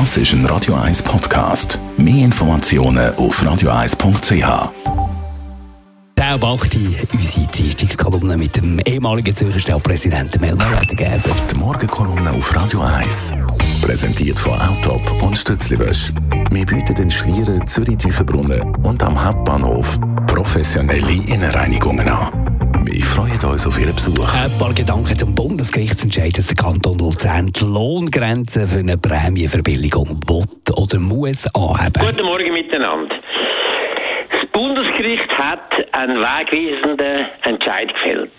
Das ist ein Radio 1 Podcast. Mehr Informationen auf radio1.ch. Der Bachti, unsere Dienstagskolumne mit dem ehemaligen Zürcher Stadtpräsidenten Melmar Ledergerber. Die Morgenkolumne auf Radio 1. Präsentiert von Autop und Stützliwösch. Wir bieten den Schlieren Zürich-Tüfenbrunnen und am Hauptbahnhof professionelle Innenreinigungen an. Uns auf Ihren Besuch. Ein paar Gedanken zum Bundesgerichtsentscheid, dass der Kanton Luzern die Lohngrenze für eine Prämienverbilligung will oder muss anheben. Guten Morgen miteinander. Das Bundesgericht hat einen wegweisenden Entscheid gefällt.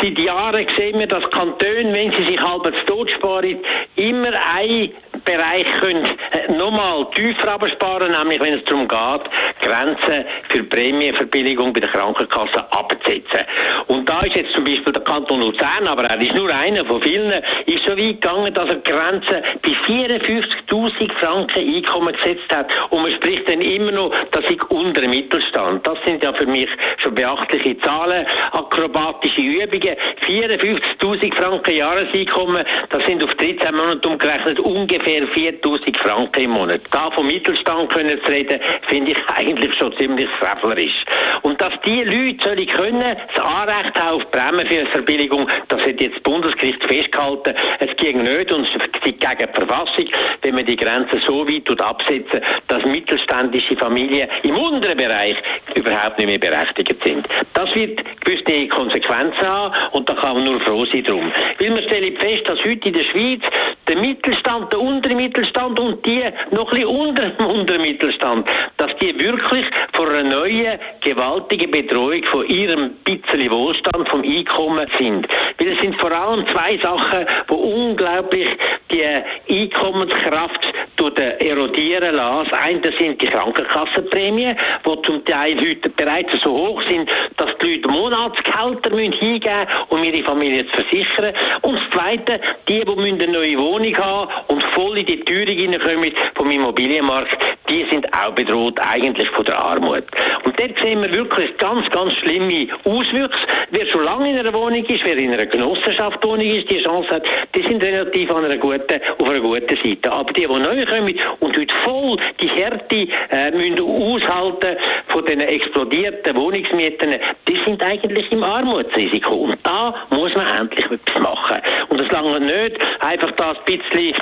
Seit Jahren sehen wir, dass Kantone, wenn sie sich halb zu Tod sparen, immer ein Bereich können äh, nochmal tiefer absparen, nämlich wenn es darum geht, Grenzen für Prämienverbilligung bei der Krankenkasse abzusetzen. Und da ist jetzt zum Beispiel der Kanton Luzern, aber er ist nur einer von vielen, ist so weit gegangen, dass er Grenzen bei 54.000 Franken Einkommen gesetzt hat. Und man spricht dann immer noch, das ist unter dem Mittelstand. Das sind ja für mich schon beachtliche Zahlen, akrobatische Übungen. 54.000 Franken Jahreseinkommen, das sind auf 13 Monate umgerechnet ungefähr ungefähr 4000 Franken im Monat. Da vom Mittelstand können zu reden, finde ich eigentlich schon ziemlich frevlerisch. Und dass die Leute sollen können, das Anrecht haben auf Prämienverbilligung, das hat jetzt das Bundesgericht festgehalten. Es ging nicht und es gegen die Verfassung, wenn man die Grenzen so weit absetzen, dass mittelständische Familien im unteren Bereich überhaupt nicht mehr berechtigt sind. Das wird gewisse Konsequenzen haben und da kann man nur froh sein drum. Weil man stellt fest, dass heute in der Schweiz der Mittelstand, der untere Mittelstand und die noch ein bisschen unter dem unteren Mittelstand, dass die wirklich vor einer neuen gewaltigen Betreuung von ihrem bisschen Wohlstand, vom Einkommen sind. Weil es sind vor allem zwei Sachen, die unglaublich die Einkommenskraft erodieren lassen. Das sind die Krankenkassenprämien, die zum Teil heute bereits so hoch sind, dass die Leute Monatsgehälter hingeben müssen, um ihre Familie zu versichern. Und das Zweite, die, die eine neue Wohnung haben und voll in die Teuerung hineinkommen vom Immobilienmarkt, die sind auch bedroht eigentlich von der Armut. Und dort sehen wir wirklich ganz, ganz schlimme Auswüchse. Wer schon lange in einer Wohnung ist, wer in einer Genossenschaft Wohnung ist, die Chance hat, die sind relativ an einer guten, auf einer guten Seite. Aber die, die neu kommen und heute voll die Härte äh, müssen aushalten von den explodierten Wohnungsmieten, die sind eigentlich im Armutsrisiko. Und da muss man endlich etwas machen. Und es lange nicht einfach das ein bisschen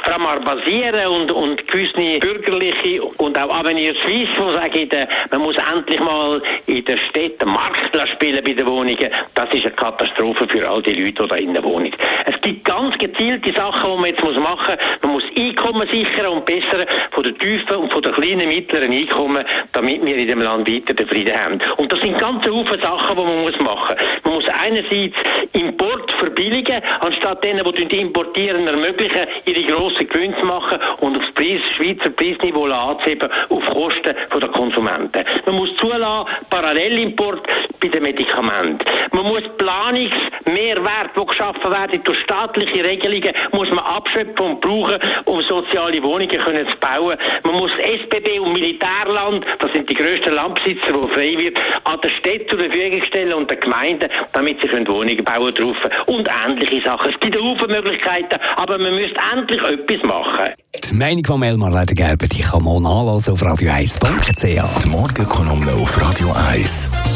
basieren und, und gewisse bürgerliche und auch Avenir Suisse, die sagen, man muss endlich mal in der Stadt den Markt spielen bei den Wohnungen. Das ist eine Katastrophe für all die Leute, die da in der Wohnung. Es gibt ganz gezielte Sachen, die man jetzt machen muss. Man muss Einkommen sichern und bessern von den tiefen und von den kleinen, mittleren Einkommen, damit wir in dem Land weiter den Frieden haben. Und das sind ganze Haufen Sachen, die man muss machen muss. Einerseits Import verbilligen, anstatt denen, die importieren, ermöglichen, ihre grossen Gewinne zu machen und aufs Preis, Schweizer Preisniveau anzuheben auf Kosten der Konsumenten. Man muss zulassen, Parallelimport bei den Medikamenten. Man muss Planungsmehrwert, die geschaffen werden durch staatliche Regelungen, muss man abschöpfen und brauchen, um soziale Wohnungen können zu bauen. Man muss SBB und Militärland, das sind die grössten Landbesitzer, die frei wird, an der Städte zur Verfügung stellen und den Gemeinden, damit sie können Wohnungen bauen drauf und ähnliche Sachen. Es gibt Haufen Möglichkeiten, aber man müsste endlich etwas machen. Die Meinung von Elmar Ledergerber, die kann man nachlesen auf radio1.ch. Die Morgenkolumne auf Radio 1.